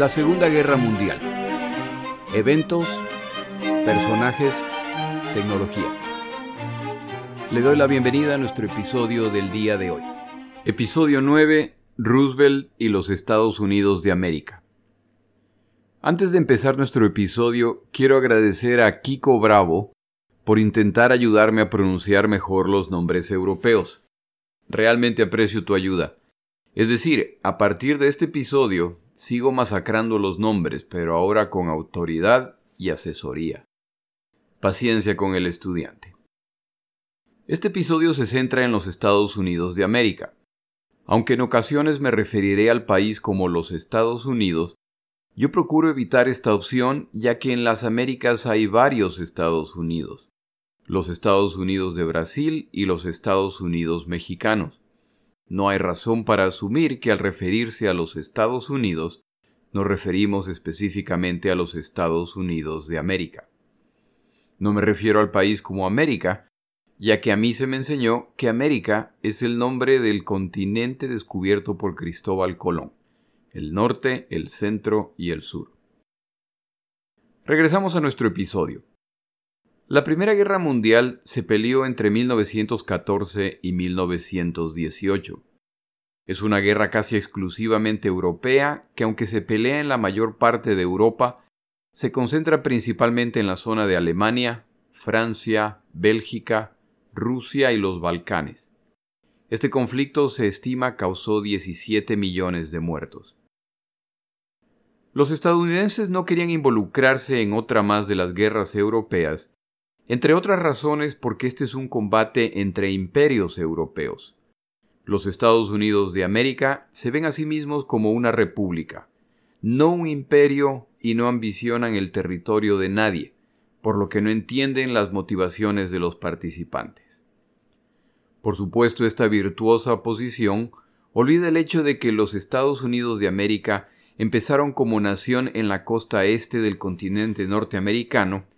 La Segunda Guerra Mundial. Eventos, personajes, tecnología. Le doy la bienvenida a nuestro episodio del día de hoy. Episodio 9. Roosevelt y los Estados Unidos de América. Antes de empezar nuestro episodio, quiero agradecer a Kiko Bravo por intentar ayudarme a pronunciar mejor los nombres europeos. Realmente aprecio tu ayuda. Es decir, a partir de este episodio sigo masacrando los nombres, pero ahora con autoridad y asesoría. Paciencia con el estudiante. Este episodio se centra en los Estados Unidos de América. Aunque en ocasiones me referiré al país como los Estados Unidos, yo procuro evitar esta opción ya que en las Américas hay varios Estados Unidos. Los Estados Unidos de Brasil y los Estados Unidos mexicanos. No hay razón para asumir que al referirse a los Estados Unidos nos referimos específicamente a los Estados Unidos de América. No me refiero al país como América, ya que a mí se me enseñó que América es el nombre del continente descubierto por Cristóbal Colón, el norte, el centro y el sur. Regresamos a nuestro episodio. La Primera Guerra Mundial se peleó entre 1914 y 1918. Es una guerra casi exclusivamente europea que aunque se pelea en la mayor parte de Europa, se concentra principalmente en la zona de Alemania, Francia, Bélgica, Rusia y los Balcanes. Este conflicto se estima causó 17 millones de muertos. Los estadounidenses no querían involucrarse en otra más de las guerras europeas entre otras razones porque este es un combate entre imperios europeos. Los Estados Unidos de América se ven a sí mismos como una república, no un imperio y no ambicionan el territorio de nadie, por lo que no entienden las motivaciones de los participantes. Por supuesto, esta virtuosa posición olvida el hecho de que los Estados Unidos de América empezaron como nación en la costa este del continente norteamericano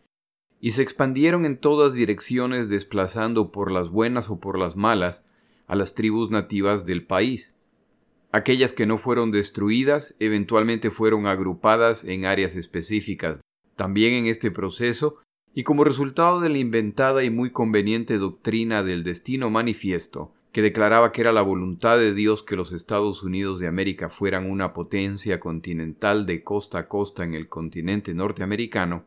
y se expandieron en todas direcciones desplazando por las buenas o por las malas a las tribus nativas del país. Aquellas que no fueron destruidas eventualmente fueron agrupadas en áreas específicas. También en este proceso, y como resultado de la inventada y muy conveniente doctrina del destino manifiesto, que declaraba que era la voluntad de Dios que los Estados Unidos de América fueran una potencia continental de costa a costa en el continente norteamericano,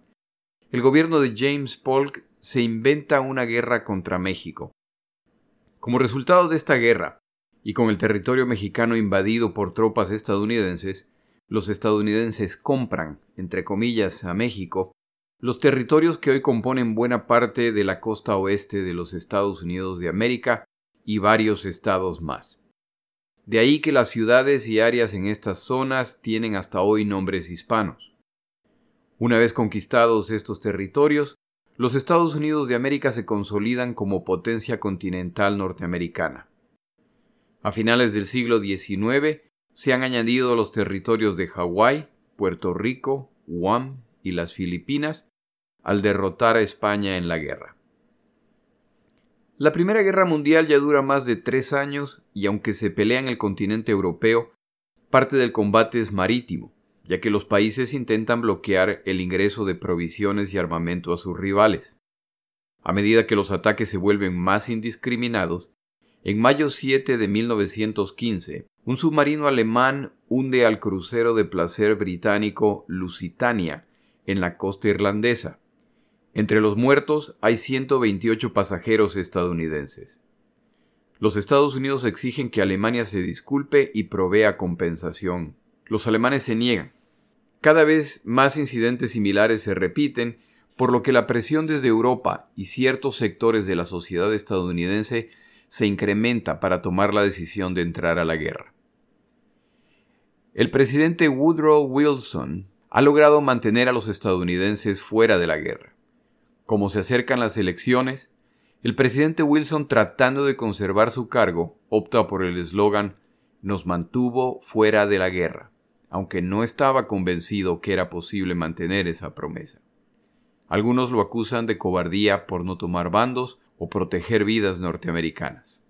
el gobierno de James Polk se inventa una guerra contra México. Como resultado de esta guerra, y con el territorio mexicano invadido por tropas estadounidenses, los estadounidenses compran, entre comillas, a México, los territorios que hoy componen buena parte de la costa oeste de los Estados Unidos de América y varios estados más. De ahí que las ciudades y áreas en estas zonas tienen hasta hoy nombres hispanos. Una vez conquistados estos territorios, los Estados Unidos de América se consolidan como potencia continental norteamericana. A finales del siglo XIX se han añadido los territorios de Hawái, Puerto Rico, Guam y las Filipinas al derrotar a España en la guerra. La Primera Guerra Mundial ya dura más de tres años y aunque se pelea en el continente europeo, parte del combate es marítimo ya que los países intentan bloquear el ingreso de provisiones y armamento a sus rivales. A medida que los ataques se vuelven más indiscriminados, en mayo 7 de 1915, un submarino alemán hunde al crucero de placer británico Lusitania en la costa irlandesa. Entre los muertos hay 128 pasajeros estadounidenses. Los Estados Unidos exigen que Alemania se disculpe y provea compensación. Los alemanes se niegan. Cada vez más incidentes similares se repiten, por lo que la presión desde Europa y ciertos sectores de la sociedad estadounidense se incrementa para tomar la decisión de entrar a la guerra. El presidente Woodrow Wilson ha logrado mantener a los estadounidenses fuera de la guerra. Como se acercan las elecciones, el presidente Wilson, tratando de conservar su cargo, opta por el eslogan Nos mantuvo fuera de la guerra aunque no estaba convencido que era posible mantener esa promesa. Algunos lo acusan de cobardía por no tomar bandos o proteger vidas norteamericanas.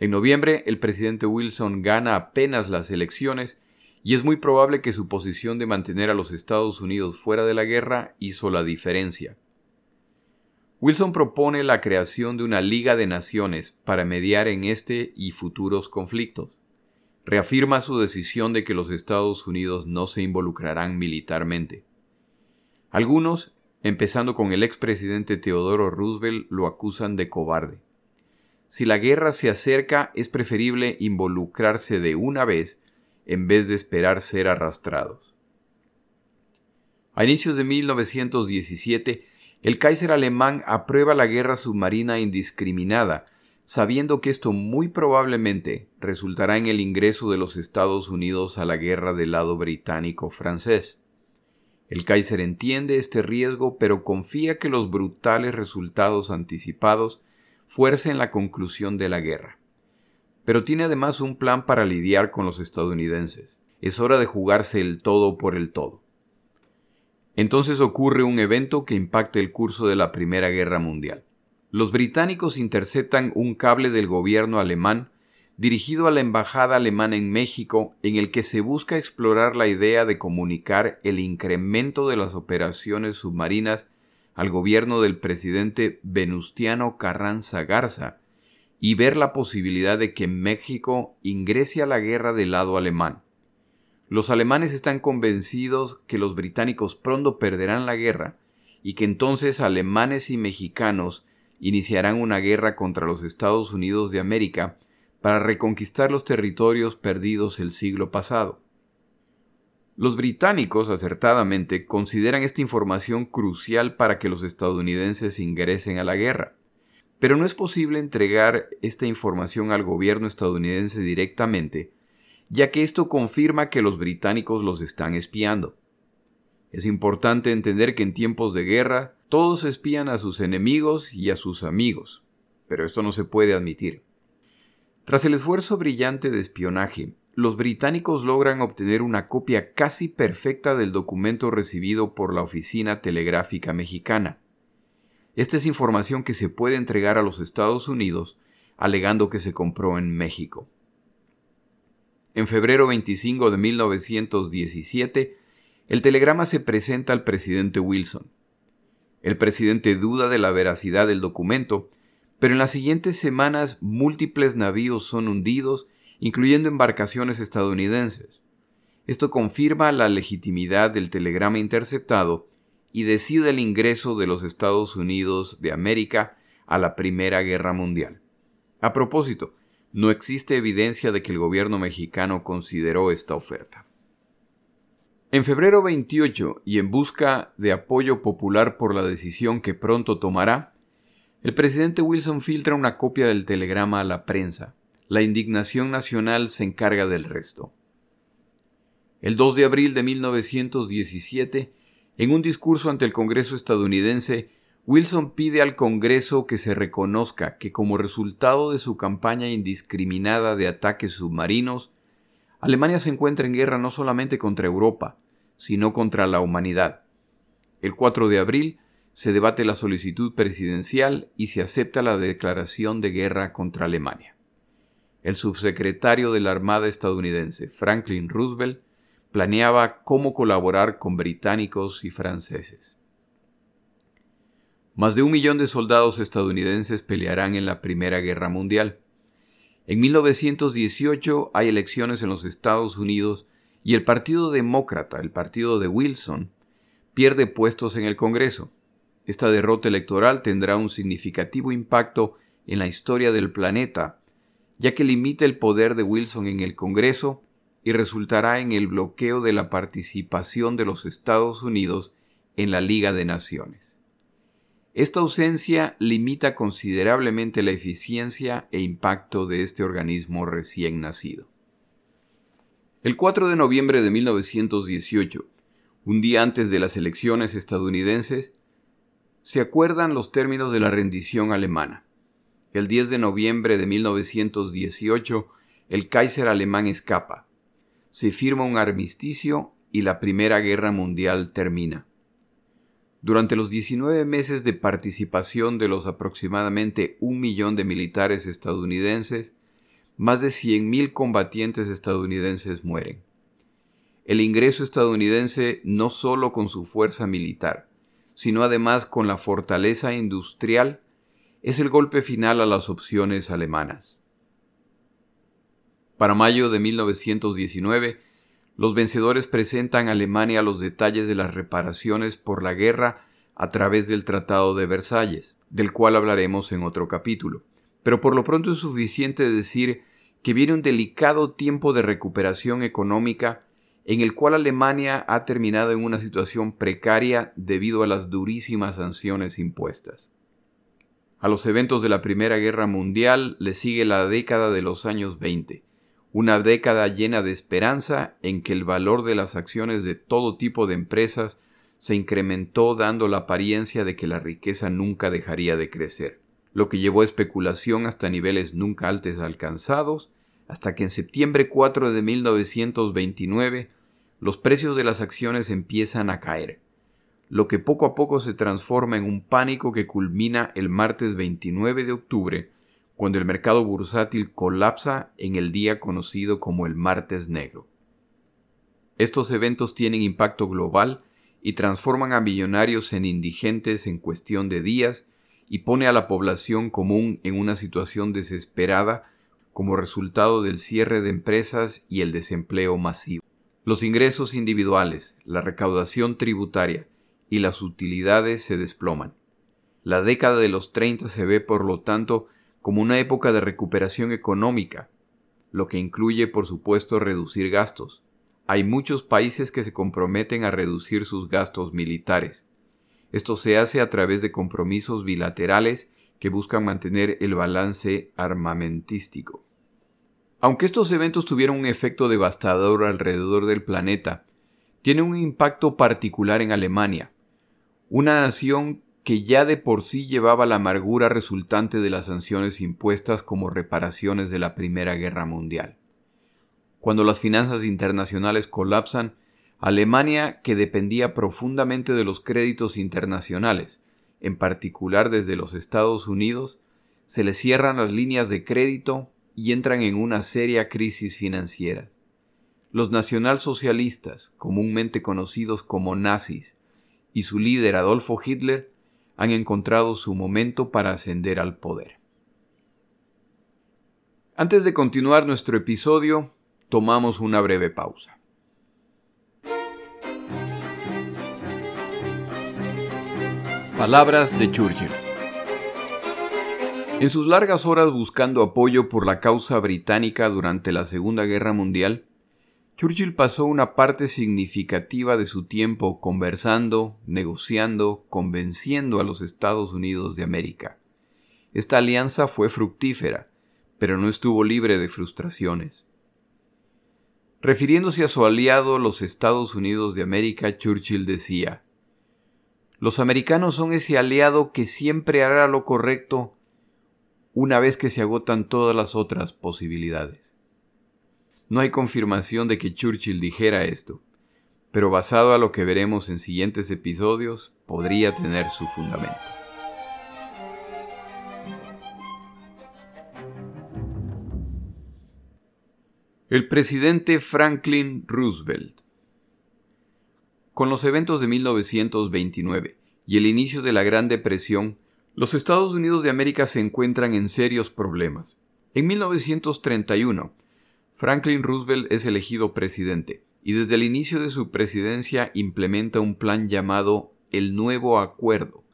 En noviembre, el presidente Wilson gana apenas las elecciones y es muy probable que su posición de mantener a los Estados Unidos fuera de la guerra hizo la diferencia. Wilson propone la creación de una Liga de Naciones para mediar en este y futuros conflictos. Reafirma su decisión de que los Estados Unidos no se involucrarán militarmente. Algunos, empezando con el expresidente Teodoro Roosevelt, lo acusan de cobarde. Si la guerra se acerca, es preferible involucrarse de una vez en vez de esperar ser arrastrados. A inicios de 1917, el Kaiser alemán aprueba la guerra submarina indiscriminada, sabiendo que esto muy probablemente resultará en el ingreso de los Estados Unidos a la guerra del lado británico-francés. El Kaiser entiende este riesgo, pero confía que los brutales resultados anticipados fuercen la conclusión de la guerra. Pero tiene además un plan para lidiar con los estadounidenses. Es hora de jugarse el todo por el todo. Entonces ocurre un evento que impacta el curso de la Primera Guerra Mundial. Los británicos interceptan un cable del gobierno alemán dirigido a la Embajada alemana en México en el que se busca explorar la idea de comunicar el incremento de las operaciones submarinas al gobierno del presidente Venustiano Carranza Garza y ver la posibilidad de que México ingrese a la guerra del lado alemán. Los alemanes están convencidos que los británicos pronto perderán la guerra y que entonces alemanes y mexicanos iniciarán una guerra contra los Estados Unidos de América para reconquistar los territorios perdidos el siglo pasado. Los británicos, acertadamente, consideran esta información crucial para que los estadounidenses ingresen a la guerra. Pero no es posible entregar esta información al gobierno estadounidense directamente ya que esto confirma que los británicos los están espiando. Es importante entender que en tiempos de guerra todos espían a sus enemigos y a sus amigos, pero esto no se puede admitir. Tras el esfuerzo brillante de espionaje, los británicos logran obtener una copia casi perfecta del documento recibido por la Oficina Telegráfica Mexicana. Esta es información que se puede entregar a los Estados Unidos alegando que se compró en México. En febrero 25 de 1917, el telegrama se presenta al presidente Wilson. El presidente duda de la veracidad del documento, pero en las siguientes semanas múltiples navíos son hundidos, incluyendo embarcaciones estadounidenses. Esto confirma la legitimidad del telegrama interceptado y decide el ingreso de los Estados Unidos de América a la Primera Guerra Mundial. A propósito, no existe evidencia de que el gobierno mexicano consideró esta oferta. En febrero 28, y en busca de apoyo popular por la decisión que pronto tomará, el presidente Wilson filtra una copia del telegrama a la prensa. La indignación nacional se encarga del resto. El 2 de abril de 1917, en un discurso ante el Congreso estadounidense, Wilson pide al Congreso que se reconozca que como resultado de su campaña indiscriminada de ataques submarinos, Alemania se encuentra en guerra no solamente contra Europa, sino contra la humanidad. El 4 de abril se debate la solicitud presidencial y se acepta la declaración de guerra contra Alemania. El subsecretario de la Armada estadounidense, Franklin Roosevelt, planeaba cómo colaborar con británicos y franceses. Más de un millón de soldados estadounidenses pelearán en la Primera Guerra Mundial. En 1918 hay elecciones en los Estados Unidos y el Partido Demócrata, el partido de Wilson, pierde puestos en el Congreso. Esta derrota electoral tendrá un significativo impacto en la historia del planeta, ya que limita el poder de Wilson en el Congreso y resultará en el bloqueo de la participación de los Estados Unidos en la Liga de Naciones. Esta ausencia limita considerablemente la eficiencia e impacto de este organismo recién nacido. El 4 de noviembre de 1918, un día antes de las elecciones estadounidenses, se acuerdan los términos de la rendición alemana. El 10 de noviembre de 1918, el Kaiser alemán escapa. Se firma un armisticio y la Primera Guerra Mundial termina. Durante los 19 meses de participación de los aproximadamente un millón de militares estadounidenses, más de 100.000 combatientes estadounidenses mueren. el ingreso estadounidense no solo con su fuerza militar, sino además con la fortaleza industrial, es el golpe final a las opciones alemanas. Para mayo de 1919, los vencedores presentan a Alemania los detalles de las reparaciones por la guerra a través del Tratado de Versalles, del cual hablaremos en otro capítulo. Pero por lo pronto es suficiente decir que viene un delicado tiempo de recuperación económica en el cual Alemania ha terminado en una situación precaria debido a las durísimas sanciones impuestas. A los eventos de la Primera Guerra Mundial le sigue la década de los años 20, una década llena de esperanza en que el valor de las acciones de todo tipo de empresas se incrementó dando la apariencia de que la riqueza nunca dejaría de crecer, lo que llevó a especulación hasta niveles nunca antes alcanzados, hasta que en septiembre 4 de 1929 los precios de las acciones empiezan a caer, lo que poco a poco se transforma en un pánico que culmina el martes 29 de octubre, cuando el mercado bursátil colapsa en el día conocido como el martes negro. Estos eventos tienen impacto global y transforman a millonarios en indigentes en cuestión de días y pone a la población común en una situación desesperada como resultado del cierre de empresas y el desempleo masivo. Los ingresos individuales, la recaudación tributaria y las utilidades se desploman. La década de los 30 se ve, por lo tanto, como una época de recuperación económica, lo que incluye, por supuesto, reducir gastos. Hay muchos países que se comprometen a reducir sus gastos militares. Esto se hace a través de compromisos bilaterales que buscan mantener el balance armamentístico. Aunque estos eventos tuvieron un efecto devastador alrededor del planeta, tiene un impacto particular en Alemania, una nación que ya de por sí llevaba la amargura resultante de las sanciones impuestas como reparaciones de la Primera Guerra Mundial. Cuando las finanzas internacionales colapsan, Alemania, que dependía profundamente de los créditos internacionales, en particular desde los Estados Unidos, se le cierran las líneas de crédito y entran en una seria crisis financiera. Los nacionalsocialistas, comúnmente conocidos como nazis, y su líder Adolfo Hitler han encontrado su momento para ascender al poder. Antes de continuar nuestro episodio, tomamos una breve pausa. Palabras de Churchill. En sus largas horas buscando apoyo por la causa británica durante la Segunda Guerra Mundial, Churchill pasó una parte significativa de su tiempo conversando, negociando, convenciendo a los Estados Unidos de América. Esta alianza fue fructífera, pero no estuvo libre de frustraciones. Refiriéndose a su aliado los Estados Unidos de América, Churchill decía, Los americanos son ese aliado que siempre hará lo correcto una vez que se agotan todas las otras posibilidades. No hay confirmación de que Churchill dijera esto, pero basado a lo que veremos en siguientes episodios, podría tener su fundamento. El presidente Franklin Roosevelt. Con los eventos de 1929 y el inicio de la Gran Depresión, los Estados Unidos de América se encuentran en serios problemas. En 1931, Franklin Roosevelt es elegido presidente y desde el inicio de su presidencia implementa un plan llamado el Nuevo Acuerdo,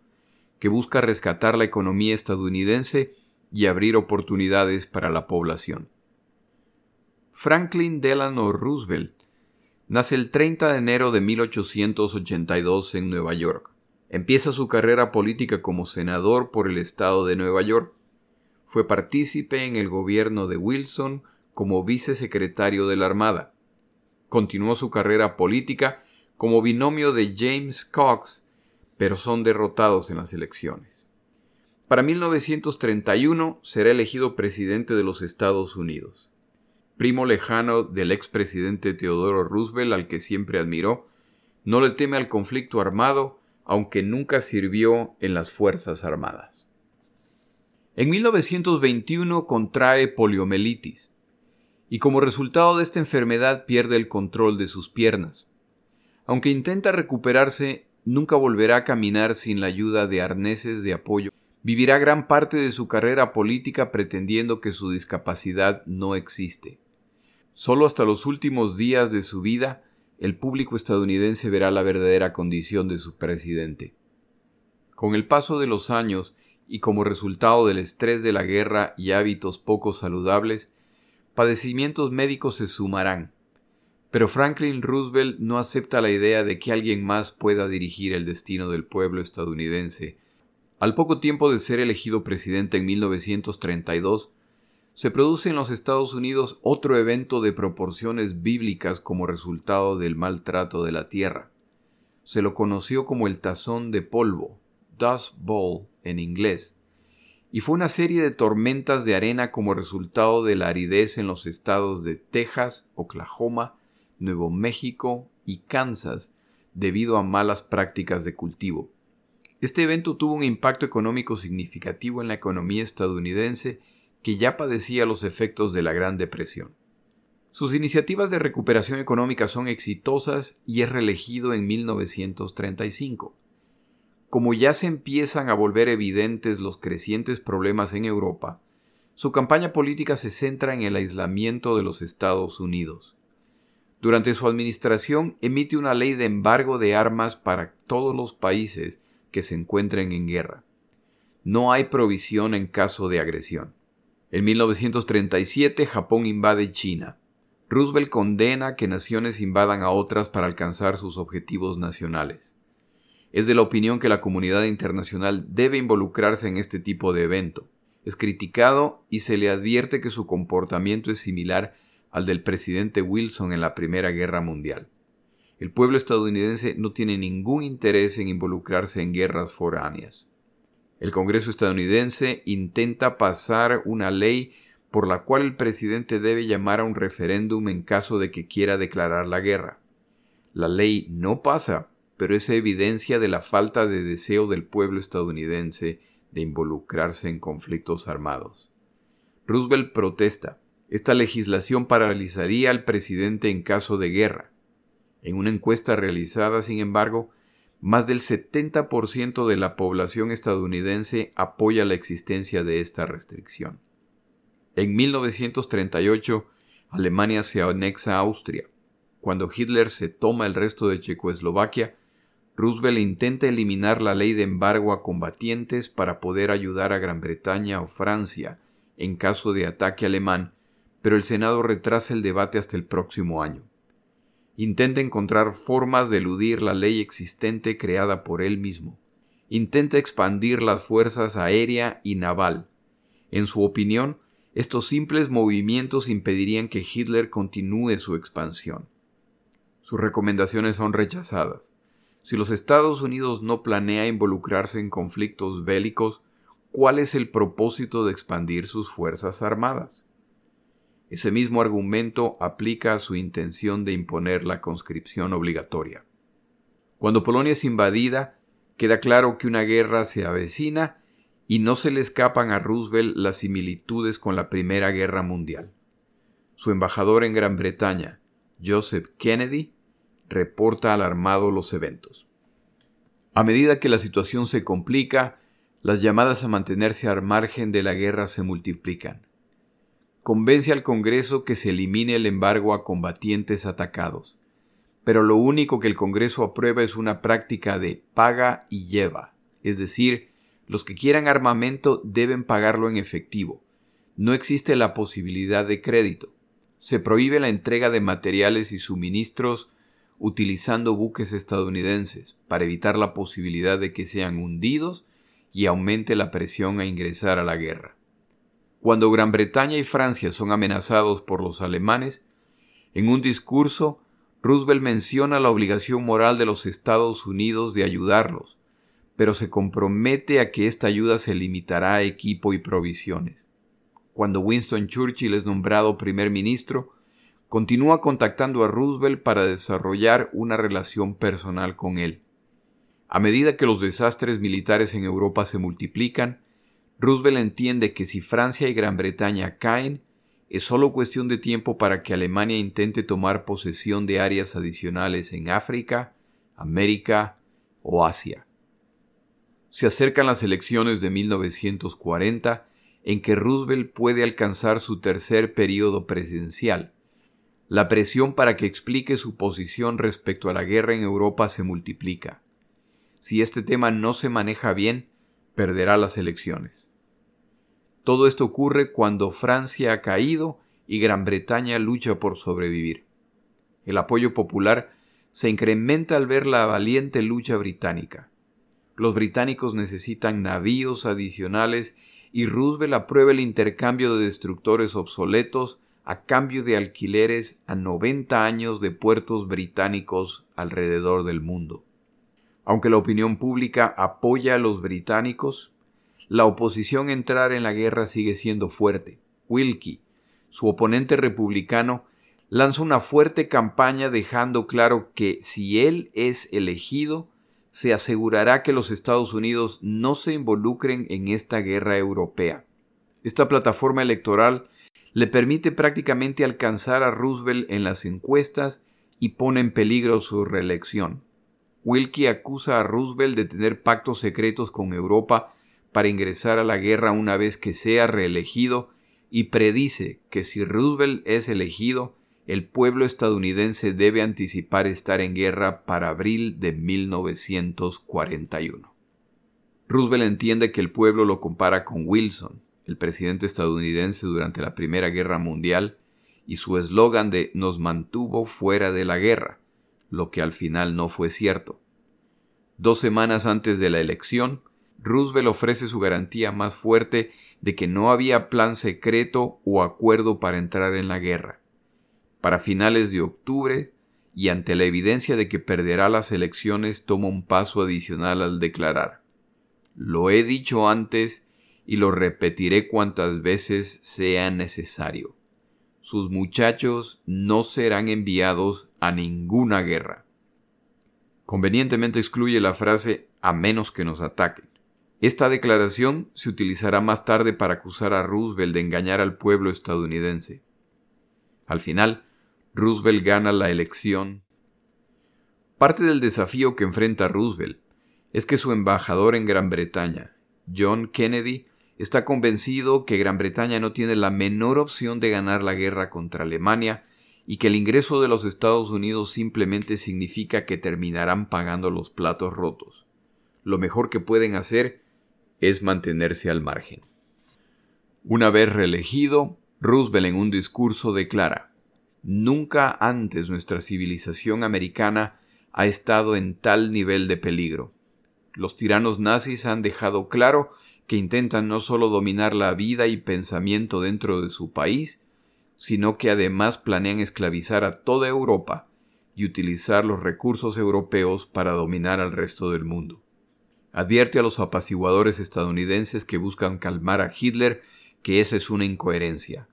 que busca rescatar la economía estadounidense y abrir oportunidades para la población. Franklin Delano Roosevelt nace el 30 de enero de 1882 en Nueva York. Empieza su carrera política como senador por el estado de Nueva York. Fue partícipe en el gobierno de Wilson como vicesecretario de la Armada. Continuó su carrera política como binomio de James Cox, pero son derrotados en las elecciones. Para 1931 será elegido presidente de los Estados Unidos. Primo lejano del expresidente Teodoro Roosevelt al que siempre admiró, no le teme al conflicto armado aunque nunca sirvió en las Fuerzas Armadas. En 1921 contrae poliomielitis y como resultado de esta enfermedad pierde el control de sus piernas. Aunque intenta recuperarse, nunca volverá a caminar sin la ayuda de arneses de apoyo. Vivirá gran parte de su carrera política pretendiendo que su discapacidad no existe. Solo hasta los últimos días de su vida el público estadounidense verá la verdadera condición de su presidente. Con el paso de los años y como resultado del estrés de la guerra y hábitos poco saludables, padecimientos médicos se sumarán. Pero Franklin Roosevelt no acepta la idea de que alguien más pueda dirigir el destino del pueblo estadounidense. Al poco tiempo de ser elegido presidente en 1932, se produce en los Estados Unidos otro evento de proporciones bíblicas como resultado del maltrato de la tierra. Se lo conoció como el tazón de polvo, Dust Bowl en inglés, y fue una serie de tormentas de arena como resultado de la aridez en los estados de Texas, Oklahoma, Nuevo México y Kansas debido a malas prácticas de cultivo. Este evento tuvo un impacto económico significativo en la economía estadounidense que ya padecía los efectos de la Gran Depresión. Sus iniciativas de recuperación económica son exitosas y es reelegido en 1935. Como ya se empiezan a volver evidentes los crecientes problemas en Europa, su campaña política se centra en el aislamiento de los Estados Unidos. Durante su administración emite una ley de embargo de armas para todos los países que se encuentren en guerra. No hay provisión en caso de agresión. En 1937 Japón invade China. Roosevelt condena que naciones invadan a otras para alcanzar sus objetivos nacionales. Es de la opinión que la comunidad internacional debe involucrarse en este tipo de evento. Es criticado y se le advierte que su comportamiento es similar al del presidente Wilson en la Primera Guerra Mundial. El pueblo estadounidense no tiene ningún interés en involucrarse en guerras foráneas. El Congreso estadounidense intenta pasar una ley por la cual el presidente debe llamar a un referéndum en caso de que quiera declarar la guerra. La ley no pasa, pero es evidencia de la falta de deseo del pueblo estadounidense de involucrarse en conflictos armados. Roosevelt protesta. Esta legislación paralizaría al presidente en caso de guerra. En una encuesta realizada, sin embargo, más del 70% de la población estadounidense apoya la existencia de esta restricción. En 1938, Alemania se anexa a Austria. Cuando Hitler se toma el resto de Checoslovaquia, Roosevelt intenta eliminar la ley de embargo a combatientes para poder ayudar a Gran Bretaña o Francia en caso de ataque alemán, pero el Senado retrasa el debate hasta el próximo año intenta encontrar formas de eludir la ley existente creada por él mismo. Intenta expandir las fuerzas aérea y naval. En su opinión, estos simples movimientos impedirían que Hitler continúe su expansión. Sus recomendaciones son rechazadas. Si los Estados Unidos no planea involucrarse en conflictos bélicos, ¿cuál es el propósito de expandir sus fuerzas armadas? Ese mismo argumento aplica a su intención de imponer la conscripción obligatoria. Cuando Polonia es invadida, queda claro que una guerra se avecina y no se le escapan a Roosevelt las similitudes con la Primera Guerra Mundial. Su embajador en Gran Bretaña, Joseph Kennedy, reporta alarmado los eventos. A medida que la situación se complica, las llamadas a mantenerse al margen de la guerra se multiplican convence al Congreso que se elimine el embargo a combatientes atacados. Pero lo único que el Congreso aprueba es una práctica de paga y lleva, es decir, los que quieran armamento deben pagarlo en efectivo. No existe la posibilidad de crédito. Se prohíbe la entrega de materiales y suministros utilizando buques estadounidenses para evitar la posibilidad de que sean hundidos y aumente la presión a ingresar a la guerra. Cuando Gran Bretaña y Francia son amenazados por los alemanes, en un discurso, Roosevelt menciona la obligación moral de los Estados Unidos de ayudarlos, pero se compromete a que esta ayuda se limitará a equipo y provisiones. Cuando Winston Churchill es nombrado primer ministro, continúa contactando a Roosevelt para desarrollar una relación personal con él. A medida que los desastres militares en Europa se multiplican, Roosevelt entiende que si Francia y Gran Bretaña caen, es solo cuestión de tiempo para que Alemania intente tomar posesión de áreas adicionales en África, América o Asia. Se acercan las elecciones de 1940 en que Roosevelt puede alcanzar su tercer periodo presidencial. La presión para que explique su posición respecto a la guerra en Europa se multiplica. Si este tema no se maneja bien, perderá las elecciones. Todo esto ocurre cuando Francia ha caído y Gran Bretaña lucha por sobrevivir. El apoyo popular se incrementa al ver la valiente lucha británica. Los británicos necesitan navíos adicionales y Roosevelt aprueba el intercambio de destructores obsoletos a cambio de alquileres a 90 años de puertos británicos alrededor del mundo. Aunque la opinión pública apoya a los británicos, la oposición a entrar en la guerra sigue siendo fuerte. Wilkie, su oponente republicano, lanza una fuerte campaña dejando claro que si él es elegido, se asegurará que los Estados Unidos no se involucren en esta guerra europea. Esta plataforma electoral le permite prácticamente alcanzar a Roosevelt en las encuestas y pone en peligro su reelección. Wilkie acusa a Roosevelt de tener pactos secretos con Europa para ingresar a la guerra una vez que sea reelegido y predice que si Roosevelt es elegido, el pueblo estadounidense debe anticipar estar en guerra para abril de 1941. Roosevelt entiende que el pueblo lo compara con Wilson, el presidente estadounidense durante la Primera Guerra Mundial, y su eslogan de nos mantuvo fuera de la guerra, lo que al final no fue cierto. Dos semanas antes de la elección, Roosevelt ofrece su garantía más fuerte de que no había plan secreto o acuerdo para entrar en la guerra. Para finales de octubre, y ante la evidencia de que perderá las elecciones, toma un paso adicional al declarar. Lo he dicho antes y lo repetiré cuantas veces sea necesario sus muchachos no serán enviados a ninguna guerra. Convenientemente excluye la frase a menos que nos ataquen. Esta declaración se utilizará más tarde para acusar a Roosevelt de engañar al pueblo estadounidense. Al final, Roosevelt gana la elección. Parte del desafío que enfrenta Roosevelt es que su embajador en Gran Bretaña, John Kennedy, está convencido que Gran Bretaña no tiene la menor opción de ganar la guerra contra Alemania y que el ingreso de los Estados Unidos simplemente significa que terminarán pagando los platos rotos. Lo mejor que pueden hacer es mantenerse al margen. Una vez reelegido, Roosevelt en un discurso declara, Nunca antes nuestra civilización americana ha estado en tal nivel de peligro. Los tiranos nazis han dejado claro que intentan no solo dominar la vida y pensamiento dentro de su país, sino que además planean esclavizar a toda Europa y utilizar los recursos europeos para dominar al resto del mundo. Advierte a los apaciguadores estadounidenses que buscan calmar a Hitler que esa es una incoherencia.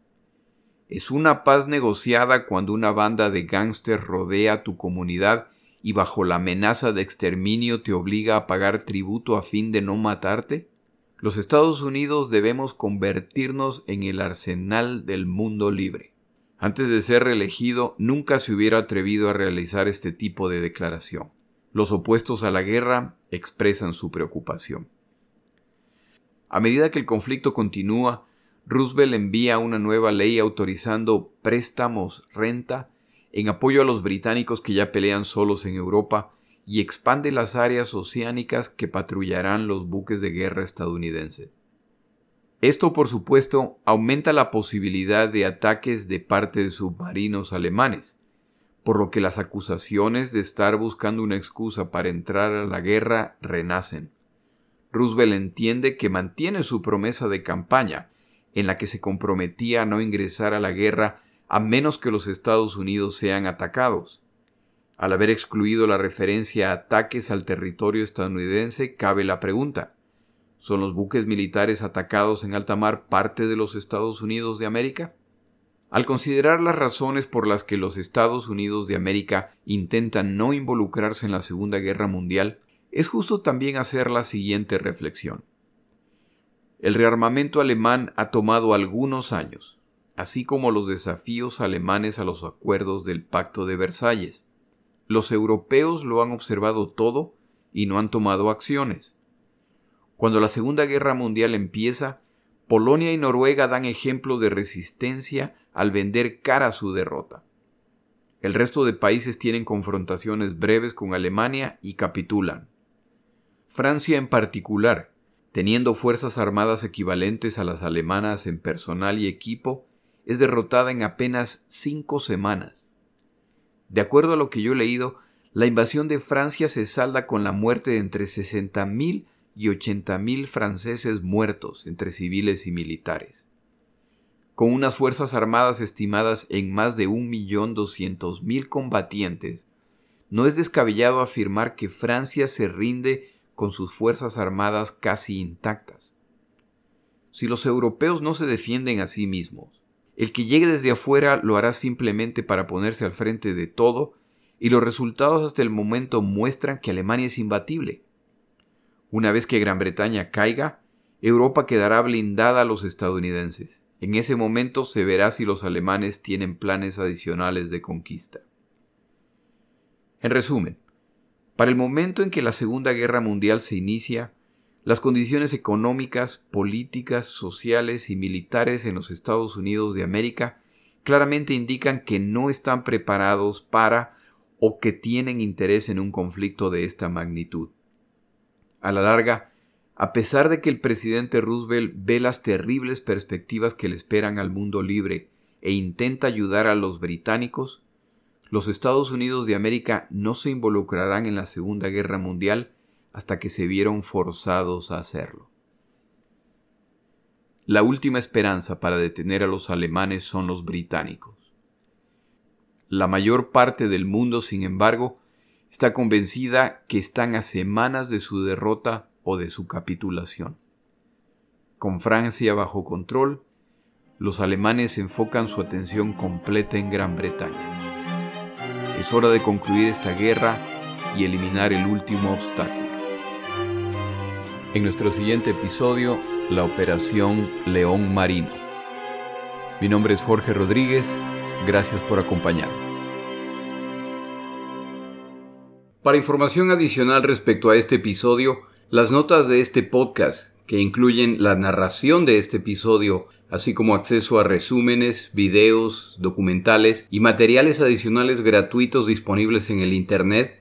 Es una paz negociada cuando una banda de gángsters rodea tu comunidad y bajo la amenaza de exterminio te obliga a pagar tributo a fin de no matarte? Los Estados Unidos debemos convertirnos en el arsenal del mundo libre. Antes de ser reelegido, nunca se hubiera atrevido a realizar este tipo de declaración. Los opuestos a la guerra expresan su preocupación. A medida que el conflicto continúa, Roosevelt envía una nueva ley autorizando préstamos renta en apoyo a los británicos que ya pelean solos en Europa y expande las áreas oceánicas que patrullarán los buques de guerra estadounidense. Esto, por supuesto, aumenta la posibilidad de ataques de parte de submarinos alemanes, por lo que las acusaciones de estar buscando una excusa para entrar a la guerra renacen. Roosevelt entiende que mantiene su promesa de campaña, en la que se comprometía a no ingresar a la guerra a menos que los Estados Unidos sean atacados. Al haber excluido la referencia a ataques al territorio estadounidense, cabe la pregunta, ¿son los buques militares atacados en alta mar parte de los Estados Unidos de América? Al considerar las razones por las que los Estados Unidos de América intentan no involucrarse en la Segunda Guerra Mundial, es justo también hacer la siguiente reflexión. El rearmamento alemán ha tomado algunos años. así como los desafíos alemanes a los acuerdos del Pacto de Versalles. Los europeos lo han observado todo y no han tomado acciones. Cuando la Segunda Guerra Mundial empieza, Polonia y Noruega dan ejemplo de resistencia al vender cara su derrota. El resto de países tienen confrontaciones breves con Alemania y capitulan. Francia en particular, teniendo fuerzas armadas equivalentes a las alemanas en personal y equipo, es derrotada en apenas cinco semanas. De acuerdo a lo que yo he leído, la invasión de Francia se salda con la muerte de entre 60.000 y 80.000 franceses muertos entre civiles y militares. Con unas fuerzas armadas estimadas en más de 1.200.000 combatientes, no es descabellado afirmar que Francia se rinde con sus fuerzas armadas casi intactas. Si los europeos no se defienden a sí mismos, el que llegue desde afuera lo hará simplemente para ponerse al frente de todo y los resultados hasta el momento muestran que Alemania es imbatible. Una vez que Gran Bretaña caiga, Europa quedará blindada a los estadounidenses. En ese momento se verá si los alemanes tienen planes adicionales de conquista. En resumen, para el momento en que la Segunda Guerra Mundial se inicia, las condiciones económicas, políticas, sociales y militares en los Estados Unidos de América claramente indican que no están preparados para o que tienen interés en un conflicto de esta magnitud. A la larga, a pesar de que el presidente Roosevelt ve las terribles perspectivas que le esperan al mundo libre e intenta ayudar a los británicos, los Estados Unidos de América no se involucrarán en la Segunda Guerra Mundial hasta que se vieron forzados a hacerlo. La última esperanza para detener a los alemanes son los británicos. La mayor parte del mundo, sin embargo, está convencida que están a semanas de su derrota o de su capitulación. Con Francia bajo control, los alemanes enfocan su atención completa en Gran Bretaña. Es hora de concluir esta guerra y eliminar el último obstáculo. En nuestro siguiente episodio, la Operación León Marino. Mi nombre es Jorge Rodríguez, gracias por acompañarme. Para información adicional respecto a este episodio, las notas de este podcast, que incluyen la narración de este episodio, así como acceso a resúmenes, videos, documentales y materiales adicionales gratuitos disponibles en el Internet,